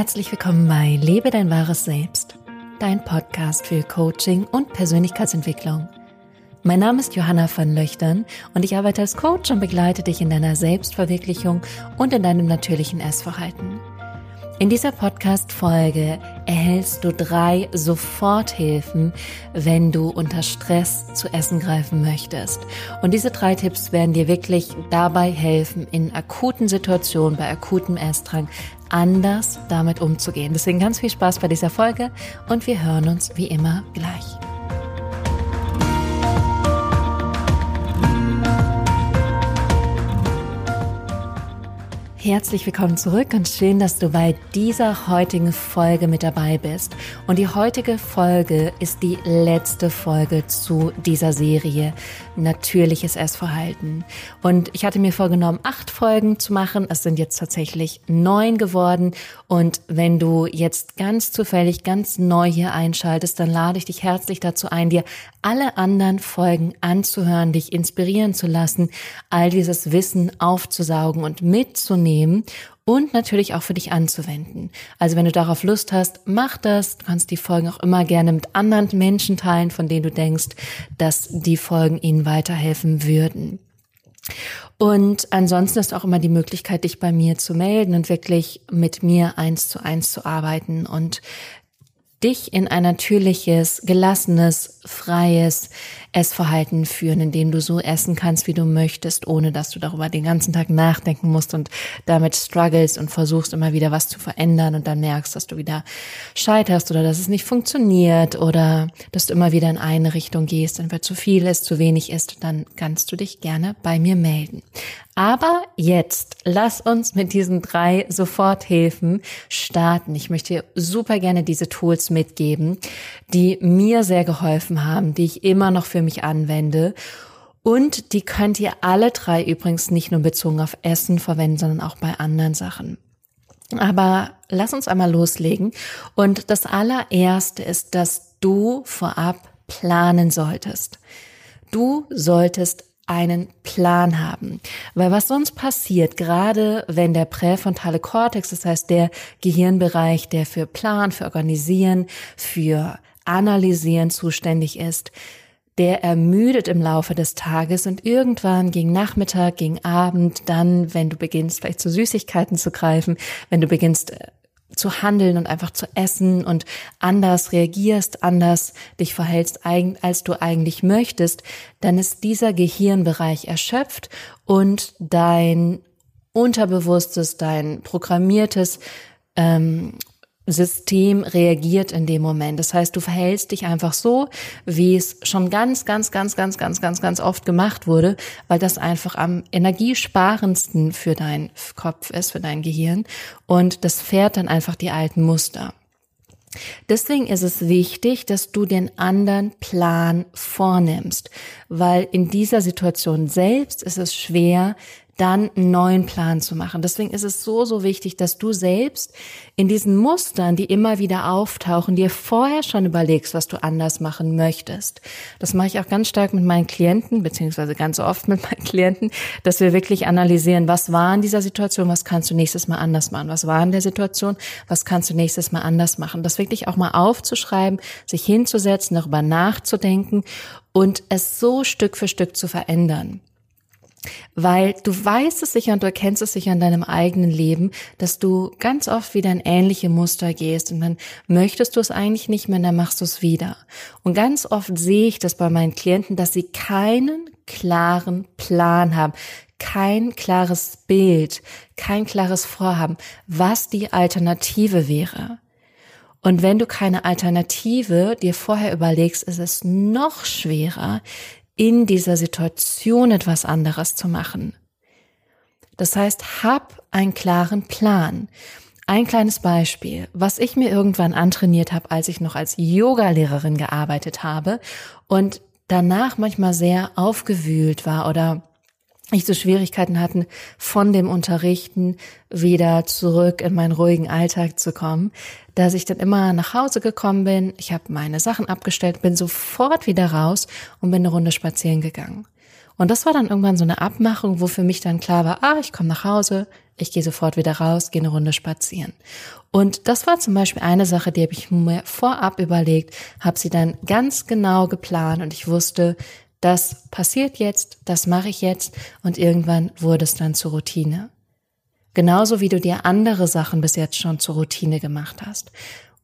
Herzlich willkommen bei Lebe dein wahres Selbst, dein Podcast für Coaching und Persönlichkeitsentwicklung. Mein Name ist Johanna van Löchtern und ich arbeite als Coach und begleite dich in deiner Selbstverwirklichung und in deinem natürlichen Essverhalten. In dieser Podcast-Folge erhältst du drei Soforthilfen, wenn du unter Stress zu essen greifen möchtest. Und diese drei Tipps werden dir wirklich dabei helfen, in akuten Situationen, bei akutem Essdrang anders damit umzugehen. Deswegen ganz viel Spaß bei dieser Folge und wir hören uns wie immer gleich. Herzlich willkommen zurück und schön, dass du bei dieser heutigen Folge mit dabei bist. Und die heutige Folge ist die letzte Folge zu dieser Serie Natürliches Essverhalten. Und ich hatte mir vorgenommen, acht Folgen zu machen. Es sind jetzt tatsächlich neun geworden. Und wenn du jetzt ganz zufällig, ganz neu hier einschaltest, dann lade ich dich herzlich dazu ein, dir alle anderen Folgen anzuhören, dich inspirieren zu lassen, all dieses Wissen aufzusaugen und mitzunehmen und natürlich auch für dich anzuwenden. Also wenn du darauf Lust hast, mach das. Du kannst die Folgen auch immer gerne mit anderen Menschen teilen, von denen du denkst, dass die Folgen ihnen weiterhelfen würden. Und ansonsten ist auch immer die Möglichkeit, dich bei mir zu melden und wirklich mit mir eins zu eins zu arbeiten und dich in ein natürliches, gelassenes, freies Essverhalten führen, indem du so essen kannst, wie du möchtest, ohne dass du darüber den ganzen Tag nachdenken musst und damit struggles und versuchst immer wieder was zu verändern und dann merkst, dass du wieder scheiterst oder dass es nicht funktioniert oder dass du immer wieder in eine Richtung gehst, dann wird zu viel ist, zu wenig ist, dann kannst du dich gerne bei mir melden. Aber jetzt lass uns mit diesen drei Soforthilfen starten. Ich möchte super gerne diese Tools mitgeben, die mir sehr geholfen haben, die ich immer noch für mich anwende. Und die könnt ihr alle drei übrigens nicht nur bezogen auf Essen verwenden, sondern auch bei anderen Sachen. Aber lass uns einmal loslegen. Und das allererste ist, dass du vorab planen solltest. Du solltest einen Plan haben. Weil was sonst passiert, gerade wenn der präfrontale Kortex, das heißt der Gehirnbereich, der für Plan, für Organisieren, für Analysieren zuständig ist, der ermüdet im Laufe des Tages und irgendwann gegen Nachmittag, gegen Abend, dann, wenn du beginnst, vielleicht zu Süßigkeiten zu greifen, wenn du beginnst, äh, zu handeln und einfach zu essen und anders reagierst, anders dich verhältst, als du eigentlich möchtest, dann ist dieser Gehirnbereich erschöpft und dein Unterbewusstes, dein programmiertes ähm, System reagiert in dem Moment. Das heißt, du verhältst dich einfach so, wie es schon ganz, ganz, ganz, ganz, ganz, ganz, ganz oft gemacht wurde, weil das einfach am energiesparendsten für deinen Kopf ist, für dein Gehirn. Und das fährt dann einfach die alten Muster. Deswegen ist es wichtig, dass du den anderen Plan vornimmst, weil in dieser Situation selbst ist es schwer, dann einen neuen Plan zu machen. Deswegen ist es so, so wichtig, dass du selbst in diesen Mustern, die immer wieder auftauchen, dir vorher schon überlegst, was du anders machen möchtest. Das mache ich auch ganz stark mit meinen Klienten, beziehungsweise ganz oft mit meinen Klienten, dass wir wirklich analysieren, was war in dieser Situation, was kannst du nächstes Mal anders machen, was war in der Situation, was kannst du nächstes Mal anders machen. Das wirklich auch mal aufzuschreiben, sich hinzusetzen, darüber nachzudenken und es so Stück für Stück zu verändern. Weil du weißt es sicher und du erkennst es sicher in deinem eigenen Leben, dass du ganz oft wieder in ähnliche Muster gehst und dann möchtest du es eigentlich nicht mehr, dann machst du es wieder. Und ganz oft sehe ich das bei meinen Klienten, dass sie keinen klaren Plan haben, kein klares Bild, kein klares Vorhaben, was die Alternative wäre. Und wenn du keine Alternative dir vorher überlegst, ist es noch schwerer, in dieser Situation etwas anderes zu machen. Das heißt, hab einen klaren Plan. Ein kleines Beispiel, was ich mir irgendwann antrainiert habe, als ich noch als Yogalehrerin gearbeitet habe und danach manchmal sehr aufgewühlt war oder ich so Schwierigkeiten hatten, von dem Unterrichten wieder zurück in meinen ruhigen Alltag zu kommen, dass ich dann immer nach Hause gekommen bin, ich habe meine Sachen abgestellt, bin sofort wieder raus und bin eine Runde spazieren gegangen. Und das war dann irgendwann so eine Abmachung, wo für mich dann klar war, ah, ich komme nach Hause, ich gehe sofort wieder raus, gehe eine Runde spazieren. Und das war zum Beispiel eine Sache, die habe ich mir vorab überlegt, habe sie dann ganz genau geplant und ich wusste, das passiert jetzt, das mache ich jetzt und irgendwann wurde es dann zur Routine. Genauso wie du dir andere Sachen bis jetzt schon zur Routine gemacht hast.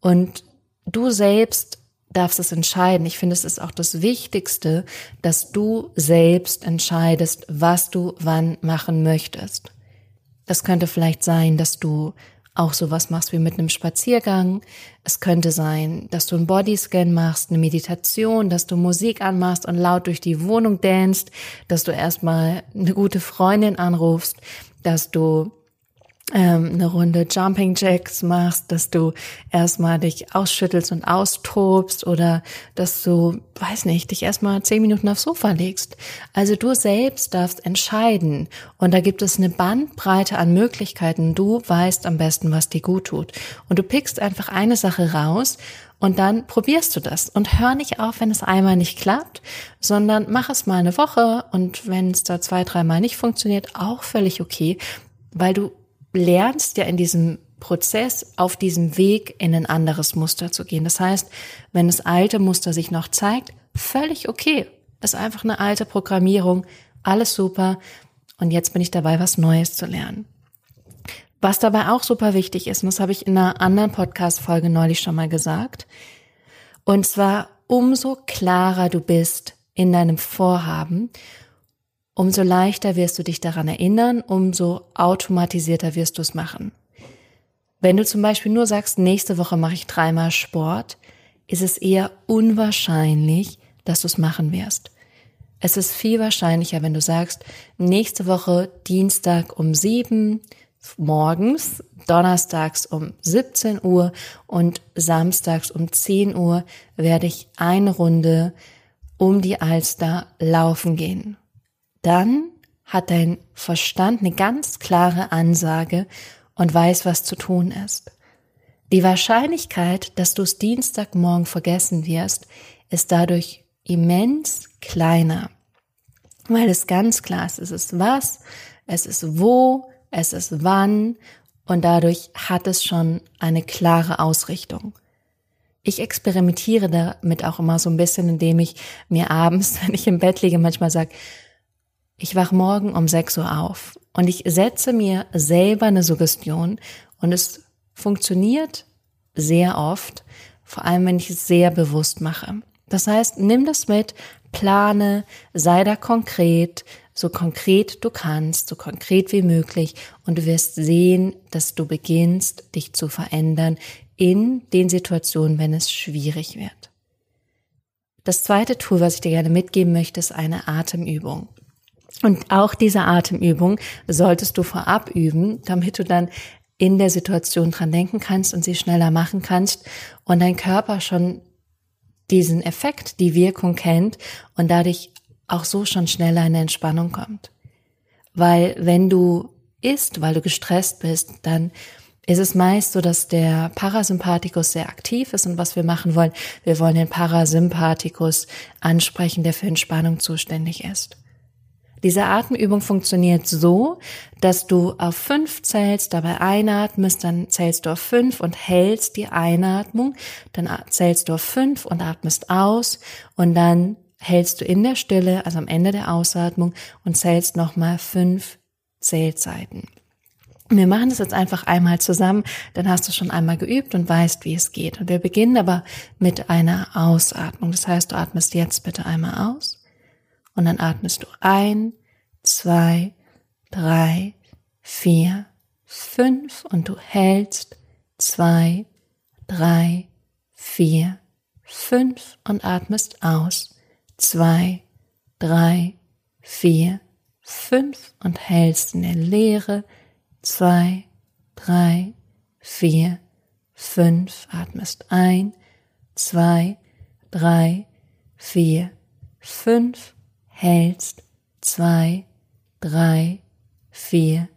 Und du selbst darfst es entscheiden. Ich finde, es ist auch das Wichtigste, dass du selbst entscheidest, was du wann machen möchtest. Das könnte vielleicht sein, dass du auch sowas machst wie mit einem Spaziergang. Es könnte sein, dass du einen Bodyscan machst, eine Meditation, dass du Musik anmachst und laut durch die Wohnung danst, dass du erstmal eine gute Freundin anrufst, dass du ähm, eine Runde Jumping Jacks machst, dass du erstmal dich ausschüttelst und austobst oder dass du, weiß nicht, dich erstmal zehn Minuten aufs Sofa legst. Also du selbst darfst entscheiden und da gibt es eine Bandbreite an Möglichkeiten. Du weißt am besten, was dir gut tut und du pickst einfach eine Sache raus und dann probierst du das und hör nicht auf, wenn es einmal nicht klappt, sondern mach es mal eine Woche und wenn es da zwei, dreimal nicht funktioniert, auch völlig okay, weil du lernst ja in diesem Prozess auf diesem Weg in ein anderes Muster zu gehen. Das heißt, wenn das alte Muster sich noch zeigt, völlig okay. Ist einfach eine alte Programmierung, alles super. Und jetzt bin ich dabei, was Neues zu lernen. Was dabei auch super wichtig ist, und das habe ich in einer anderen Podcast-Folge neulich schon mal gesagt, und zwar umso klarer du bist in deinem Vorhaben, umso leichter wirst du dich daran erinnern, umso automatisierter wirst du es machen. Wenn du zum Beispiel nur sagst, nächste Woche mache ich dreimal Sport, ist es eher unwahrscheinlich, dass du es machen wirst. Es ist viel wahrscheinlicher, wenn du sagst, nächste Woche Dienstag um sieben morgens, donnerstags um 17 Uhr und samstags um 10 Uhr werde ich eine Runde um die Alster laufen gehen dann hat dein Verstand eine ganz klare Ansage und weiß, was zu tun ist. Die Wahrscheinlichkeit, dass du es Dienstagmorgen vergessen wirst, ist dadurch immens kleiner, weil es ganz klar ist, es ist was, es ist wo, es ist wann und dadurch hat es schon eine klare Ausrichtung. Ich experimentiere damit auch immer so ein bisschen, indem ich mir abends, wenn ich im Bett liege, manchmal sage, ich wach morgen um 6 Uhr auf und ich setze mir selber eine Suggestion und es funktioniert sehr oft, vor allem wenn ich es sehr bewusst mache. Das heißt, nimm das mit, plane, sei da konkret, so konkret du kannst, so konkret wie möglich und du wirst sehen, dass du beginnst, dich zu verändern in den Situationen, wenn es schwierig wird. Das zweite Tool, was ich dir gerne mitgeben möchte, ist eine Atemübung. Und auch diese Atemübung solltest du vorab üben, damit du dann in der Situation dran denken kannst und sie schneller machen kannst und dein Körper schon diesen Effekt, die Wirkung kennt und dadurch auch so schon schneller in Entspannung kommt. Weil wenn du isst, weil du gestresst bist, dann ist es meist so, dass der Parasympathikus sehr aktiv ist und was wir machen wollen, wir wollen den Parasympathikus ansprechen, der für Entspannung zuständig ist. Diese Atemübung funktioniert so, dass du auf fünf zählst, dabei einatmest, dann zählst du auf fünf und hältst die Einatmung, dann zählst du auf fünf und atmest aus und dann hältst du in der Stille, also am Ende der Ausatmung und zählst nochmal fünf Zählzeiten. Wir machen das jetzt einfach einmal zusammen, dann hast du schon einmal geübt und weißt, wie es geht. Und wir beginnen aber mit einer Ausatmung. Das heißt, du atmest jetzt bitte einmal aus. Und dann atmest du ein, zwei, drei, vier, fünf und du hältst zwei, drei, vier, fünf und atmest aus. Zwei, drei, vier, fünf und hältst in der Leere. Zwei, drei, vier, fünf, atmest ein, zwei, drei, vier, fünf hältst, zwei, drei, vier,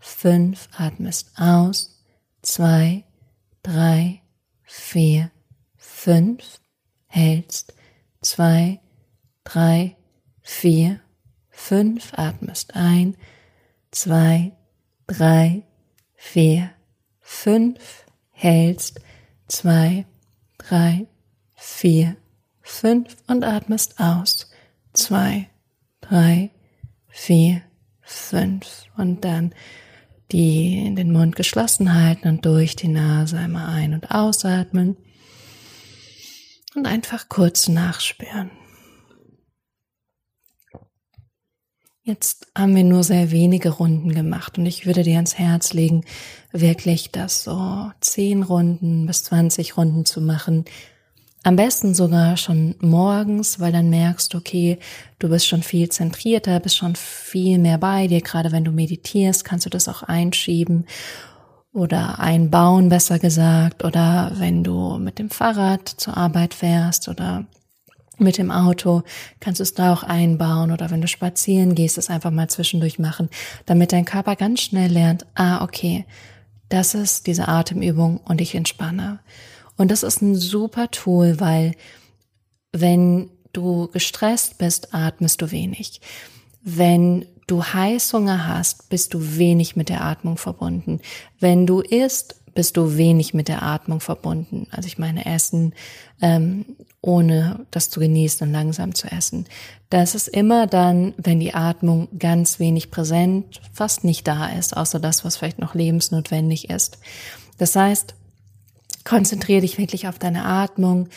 fünf, atmest aus, zwei, drei, vier, fünf, hältst, zwei, drei, vier, fünf, atmest ein, zwei, drei, vier, fünf, hältst, zwei, drei, vier, fünf und atmest aus, zwei, drei, vier, fünf und dann die in den Mund geschlossen halten und durch die Nase einmal ein- und ausatmen und einfach kurz nachspüren. Jetzt haben wir nur sehr wenige Runden gemacht und ich würde dir ans Herz legen, wirklich das so zehn Runden bis 20 Runden zu machen. Am besten sogar schon morgens, weil dann merkst, okay, du bist schon viel zentrierter, bist schon viel mehr bei dir. Gerade wenn du meditierst, kannst du das auch einschieben oder einbauen, besser gesagt. Oder wenn du mit dem Fahrrad zur Arbeit fährst oder mit dem Auto kannst du es da auch einbauen oder wenn du spazieren gehst, es einfach mal zwischendurch machen, damit dein Körper ganz schnell lernt, ah, okay, das ist diese Atemübung und ich entspanne. Und das ist ein super Tool, weil wenn du gestresst bist, atmest du wenig. Wenn du Heißhunger hast, bist du wenig mit der Atmung verbunden. Wenn du isst, bist du wenig mit der Atmung verbunden. Also ich meine Essen, ähm, ohne das zu genießen und langsam zu essen. Das ist immer dann, wenn die Atmung ganz wenig präsent, fast nicht da ist, außer das, was vielleicht noch lebensnotwendig ist. Das heißt, konzentriere dich wirklich auf deine Atmung.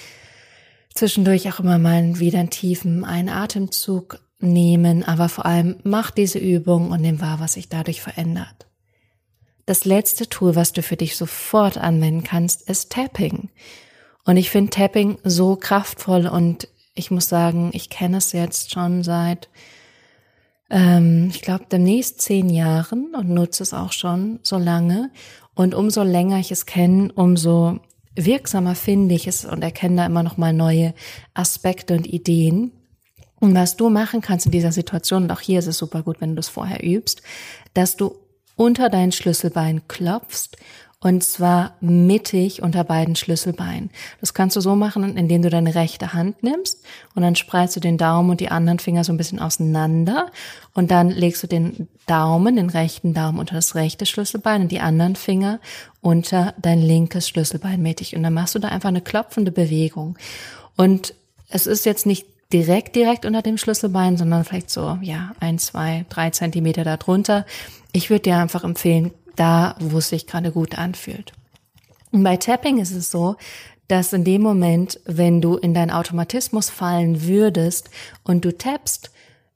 Zwischendurch auch immer mal wieder einen tiefen einen Atemzug nehmen, aber vor allem mach diese Übung und nimm wahr, was sich dadurch verändert. Das letzte Tool, was du für dich sofort anwenden kannst, ist Tapping. Und ich finde Tapping so kraftvoll und ich muss sagen, ich kenne es jetzt schon seit, ähm, ich glaube, demnächst zehn Jahren und nutze es auch schon so lange. Und umso länger ich es kenne, umso wirksamer finde ich es und erkenne da immer noch mal neue Aspekte und Ideen. Und was du machen kannst in dieser Situation, und auch hier ist es super gut, wenn du das vorher übst, dass du unter dein Schlüsselbein klopfst und zwar mittig unter beiden Schlüsselbeinen. Das kannst du so machen, indem du deine rechte Hand nimmst und dann spreizst du den Daumen und die anderen Finger so ein bisschen auseinander und dann legst du den Daumen, den rechten Daumen unter das rechte Schlüsselbein und die anderen Finger unter dein linkes Schlüsselbein mittig und dann machst du da einfach eine klopfende Bewegung. Und es ist jetzt nicht direkt, direkt unter dem Schlüsselbein, sondern vielleicht so, ja, ein, zwei, drei Zentimeter darunter. Ich würde dir einfach empfehlen, da, wo es sich gerade gut anfühlt. Und bei Tapping ist es so, dass in dem Moment, wenn du in deinen Automatismus fallen würdest und du tappst,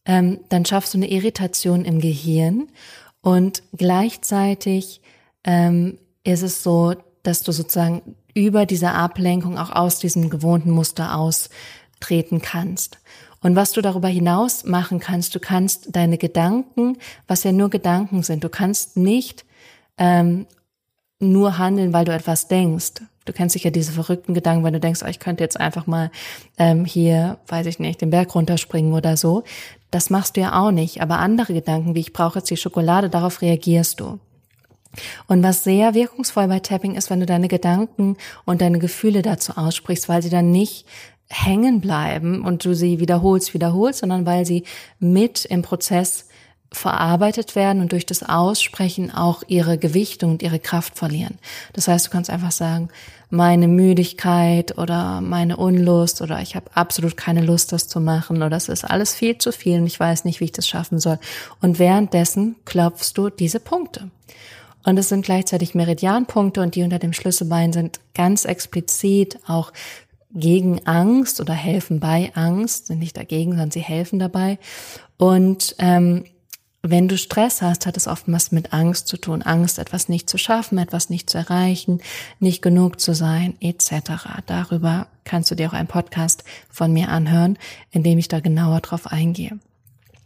ähm, dann schaffst du eine Irritation im Gehirn und gleichzeitig ähm, ist es so, dass du sozusagen über diese Ablenkung auch aus diesem gewohnten Muster austreten kannst. Und was du darüber hinaus machen kannst, du kannst deine Gedanken, was ja nur Gedanken sind, du kannst nicht ähm, nur handeln, weil du etwas denkst. Du kennst sicher diese verrückten Gedanken, wenn du denkst, oh, ich könnte jetzt einfach mal ähm, hier, weiß ich nicht, den Berg runterspringen oder so. Das machst du ja auch nicht. Aber andere Gedanken, wie ich brauche jetzt die Schokolade, darauf reagierst du. Und was sehr wirkungsvoll bei Tapping ist, wenn du deine Gedanken und deine Gefühle dazu aussprichst, weil sie dann nicht hängen bleiben und du sie wiederholst, wiederholst, sondern weil sie mit im Prozess verarbeitet werden und durch das Aussprechen auch ihre Gewichtung und ihre Kraft verlieren. Das heißt, du kannst einfach sagen, meine Müdigkeit oder meine Unlust oder ich habe absolut keine Lust, das zu machen oder es ist alles viel zu viel und ich weiß nicht, wie ich das schaffen soll. Und währenddessen klopfst du diese Punkte. Und es sind gleichzeitig Meridianpunkte und die unter dem Schlüsselbein sind ganz explizit auch gegen Angst oder helfen bei Angst, sind nicht dagegen, sondern sie helfen dabei. Und ähm, wenn du Stress hast, hat es oftmals mit Angst zu tun. Angst, etwas nicht zu schaffen, etwas nicht zu erreichen, nicht genug zu sein, etc. Darüber kannst du dir auch einen Podcast von mir anhören, in dem ich da genauer drauf eingehe.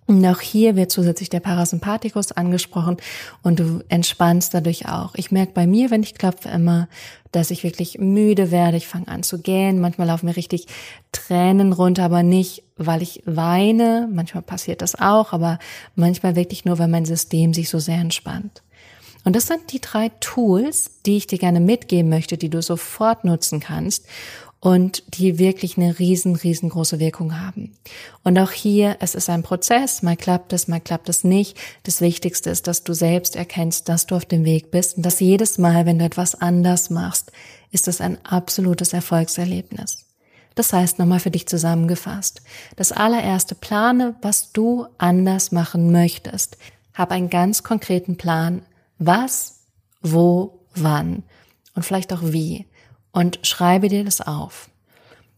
Und auch hier wird zusätzlich der Parasympathikus angesprochen und du entspannst dadurch auch. Ich merke bei mir, wenn ich klopfe, immer, dass ich wirklich müde werde. Ich fange an zu gähnen. Manchmal laufen mir richtig Tränen runter, aber nicht, weil ich weine. Manchmal passiert das auch, aber manchmal wirklich nur, weil mein System sich so sehr entspannt. Und das sind die drei Tools, die ich dir gerne mitgeben möchte, die du sofort nutzen kannst und die wirklich eine riesen, riesengroße Wirkung haben. Und auch hier, es ist ein Prozess, mal klappt es, mal klappt es nicht. Das Wichtigste ist, dass du selbst erkennst, dass du auf dem Weg bist und dass jedes Mal, wenn du etwas anders machst, ist es ein absolutes Erfolgserlebnis. Das heißt, nochmal für dich zusammengefasst. Das allererste plane, was du anders machen möchtest. Hab einen ganz konkreten Plan. Was, wo, wann und vielleicht auch wie und schreibe dir das auf.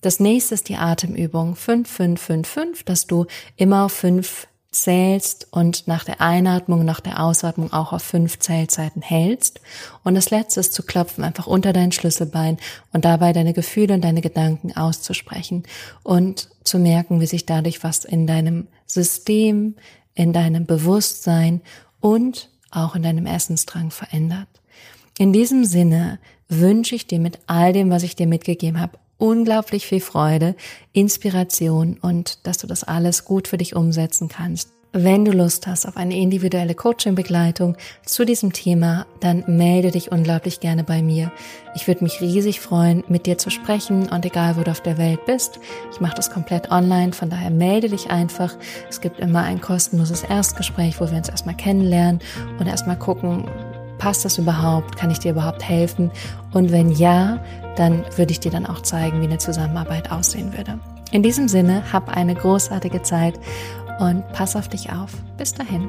Das nächste ist die Atemübung 5555, dass du immer auf fünf zählst und nach der Einatmung, nach der Ausatmung auch auf fünf Zählzeiten hältst. Und das letzte ist zu klopfen, einfach unter dein Schlüsselbein und dabei deine Gefühle und deine Gedanken auszusprechen und zu merken, wie sich dadurch was in deinem System, in deinem Bewusstsein und auch in deinem Essensdrang verändert. In diesem Sinne wünsche ich dir mit all dem, was ich dir mitgegeben habe, unglaublich viel Freude, Inspiration und dass du das alles gut für dich umsetzen kannst. Wenn du Lust hast auf eine individuelle Coaching-Begleitung zu diesem Thema, dann melde dich unglaublich gerne bei mir. Ich würde mich riesig freuen, mit dir zu sprechen und egal, wo du auf der Welt bist, ich mache das komplett online, von daher melde dich einfach. Es gibt immer ein kostenloses Erstgespräch, wo wir uns erstmal kennenlernen und erstmal gucken, passt das überhaupt? Kann ich dir überhaupt helfen? Und wenn ja, dann würde ich dir dann auch zeigen, wie eine Zusammenarbeit aussehen würde. In diesem Sinne, hab eine großartige Zeit und pass auf dich auf. Bis dahin.